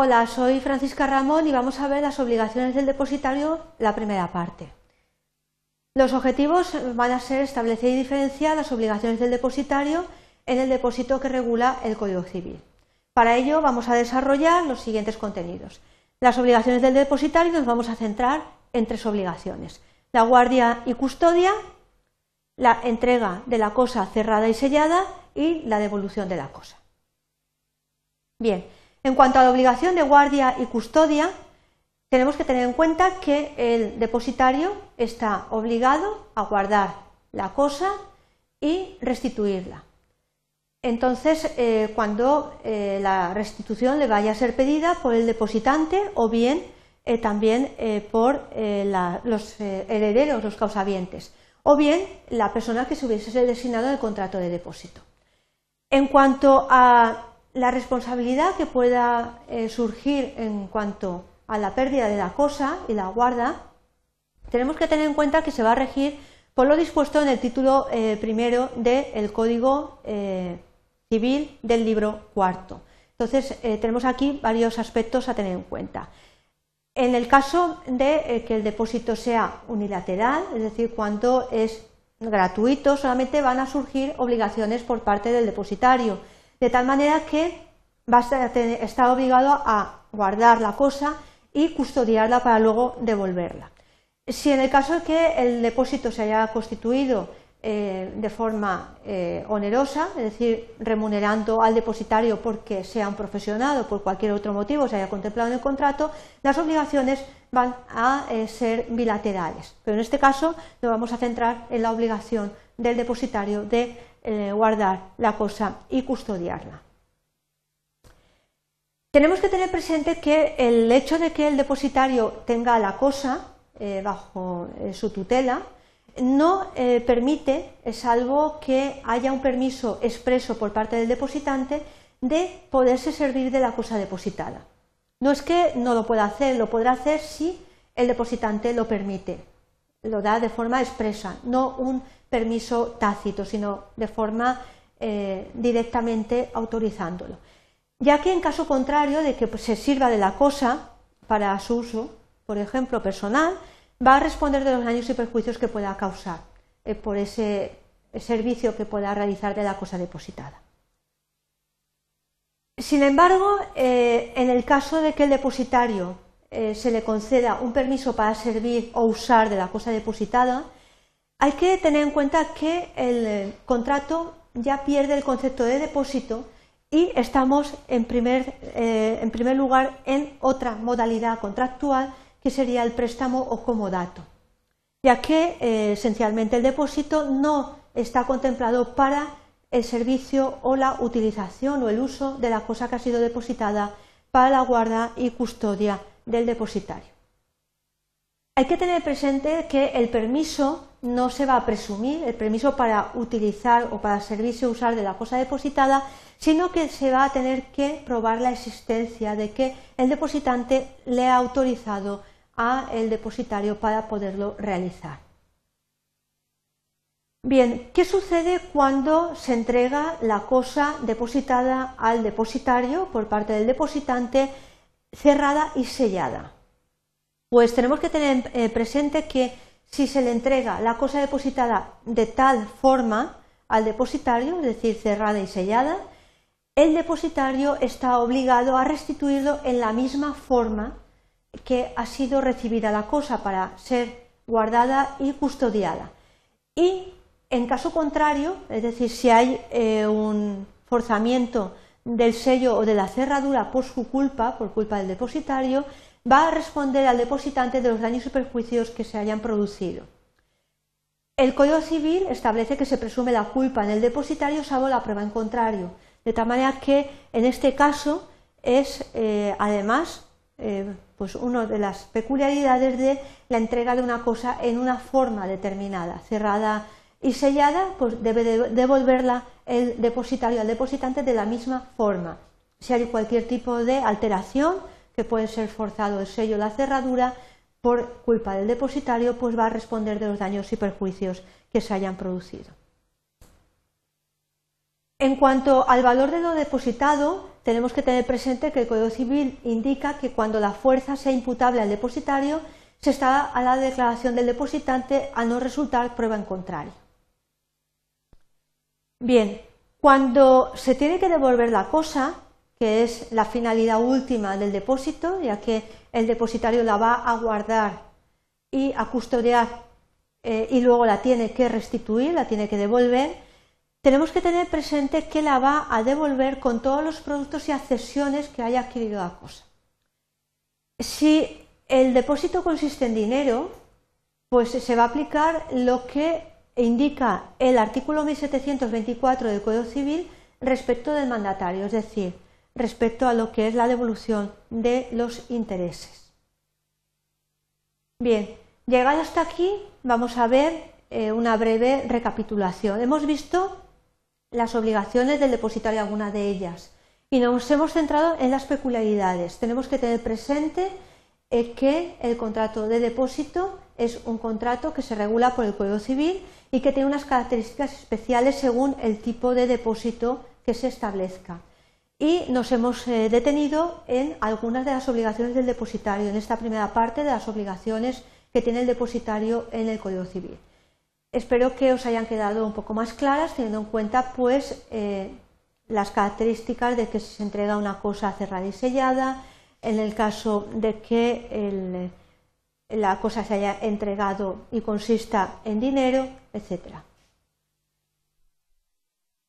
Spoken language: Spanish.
Hola, soy Francisca Ramón y vamos a ver las obligaciones del depositario, la primera parte. Los objetivos van a ser establecer y diferenciar las obligaciones del depositario en el depósito que regula el Código Civil. Para ello vamos a desarrollar los siguientes contenidos. Las obligaciones del depositario nos vamos a centrar en tres obligaciones. La guardia y custodia, la entrega de la cosa cerrada y sellada y la devolución de la cosa. Bien, en cuanto a la obligación de guardia y custodia, tenemos que tener en cuenta que el depositario está obligado a guardar la cosa y restituirla. Entonces, eh, cuando eh, la restitución le vaya a ser pedida por el depositante o bien eh, también por los herederos, los causavientes, o bien la persona que se hubiese designado en el contrato de depósito. En cuanto a la responsabilidad que pueda surgir en cuanto a la pérdida de la cosa y la guarda, tenemos que tener en cuenta que se va a regir por lo dispuesto en el título primero del Código civil del libro cuarto. Entonces, eh, tenemos aquí varios aspectos a tener en cuenta. En el caso de eh, que el depósito sea unilateral, es decir, cuando es gratuito, solamente van a surgir obligaciones por parte del depositario, de tal manera que va a estar obligado a guardar la cosa y custodiarla para luego devolverla. Si en el caso de que el depósito se haya constituido eh, de forma eh, onerosa, es decir, remunerando al depositario porque sea un profesional o por cualquier otro motivo se haya contemplado en el contrato, las obligaciones van a eh, ser bilaterales. Pero en este caso nos vamos a centrar en la obligación del depositario de guardar la cosa y custodiarla. Tenemos que tener presente que el hecho de que el depositario tenga la cosa bajo su tutela, no eh, permite, salvo que haya un permiso expreso por parte del depositante, de poderse servir de la cosa depositada. No es que no lo pueda hacer, lo podrá hacer si el depositante lo permite, lo da de forma expresa, no un permiso tácito, sino de forma eh, directamente autorizándolo. Ya que en caso contrario de que se sirva de la cosa para su uso, por ejemplo, personal, va a responder de los daños y perjuicios que pueda causar eh, por ese servicio que pueda realizar de la cosa depositada. Sin embargo, eh, en el caso de que el depositario eh, se le conceda un permiso para servir o usar de la cosa depositada, hay que tener en cuenta que el contrato ya pierde el concepto de depósito y estamos en primer, en primer lugar en otra modalidad contractual que sería el préstamo o comodato, ya que eh, esencialmente el depósito no está contemplado para el servicio o la utilización o el uso de la cosa que ha sido depositada para la guarda y custodia del depositario. Hay que tener presente que el permiso no se va a presumir, el permiso para utilizar o para servirse o usar de la cosa depositada, sino que se va a tener que probar la existencia de que el depositante le ha autorizado a el depositario para poderlo realizar. Bien, ¿qué sucede cuando se entrega la cosa depositada al depositario por parte del depositante cerrada y sellada? Pues tenemos que tener eh, presente que si se le entrega la cosa depositada de tal forma al depositario, es decir, cerrada y sellada, el depositario está obligado a restituirlo en la misma forma que ha sido recibida la cosa para ser guardada y custodiada. Y en caso contrario, es decir, si hay eh, un forzamiento del sello o de la cerradura por su culpa, por culpa del depositario, va a responder al depositante de los daños y perjuicios que se hayan producido. El Código Civil establece que se presume la culpa en el depositario salvo la prueba en contrario, de tal manera que en este caso es eh, además eh, pues una de las peculiaridades de la entrega de una cosa en una forma determinada, cerrada y sellada, pues debe devolverla el depositario al depositante de la misma forma. Si hay cualquier tipo de alteración, que puede ser forzado el sello o la cerradura, por culpa del depositario, pues va a responder de los daños y perjuicios que se hayan producido. En cuanto al valor de lo depositado, tenemos que tener presente que el Código Civil indica que cuando la fuerza sea imputable al depositario, se está a la declaración del depositante a no resultar prueba en contrario. Bien, cuando se tiene que devolver la cosa, que es la finalidad última del depósito, ya que el depositario la va a guardar y a custodiar eh, y luego la tiene que restituir, la tiene que devolver, tenemos que tener presente que la va a devolver con todos los productos y accesiones que haya adquirido la cosa. Si el depósito consiste en dinero, pues se va a aplicar lo que indica el artículo 1724 del Código Civil respecto del mandatario, es decir, respecto a lo que es la devolución de los intereses. Bien, llegado hasta aquí, vamos a ver eh, una breve recapitulación. Hemos visto las obligaciones del depositario, alguna de ellas, y nos hemos centrado en las peculiaridades. Tenemos que tener presente eh, que el contrato de depósito es un contrato que se regula por el Código Civil y que tiene unas características especiales según el tipo de depósito que se establezca. Y nos hemos eh, detenido en algunas de las obligaciones del depositario, en esta primera parte de las obligaciones que tiene el depositario en el Código Civil. Espero que os hayan quedado un poco más claras, teniendo en cuenta pues, eh, las características de que se entrega una cosa cerrada y sellada, en el caso de que la cosa se haya entregado y consista en dinero, etcétera.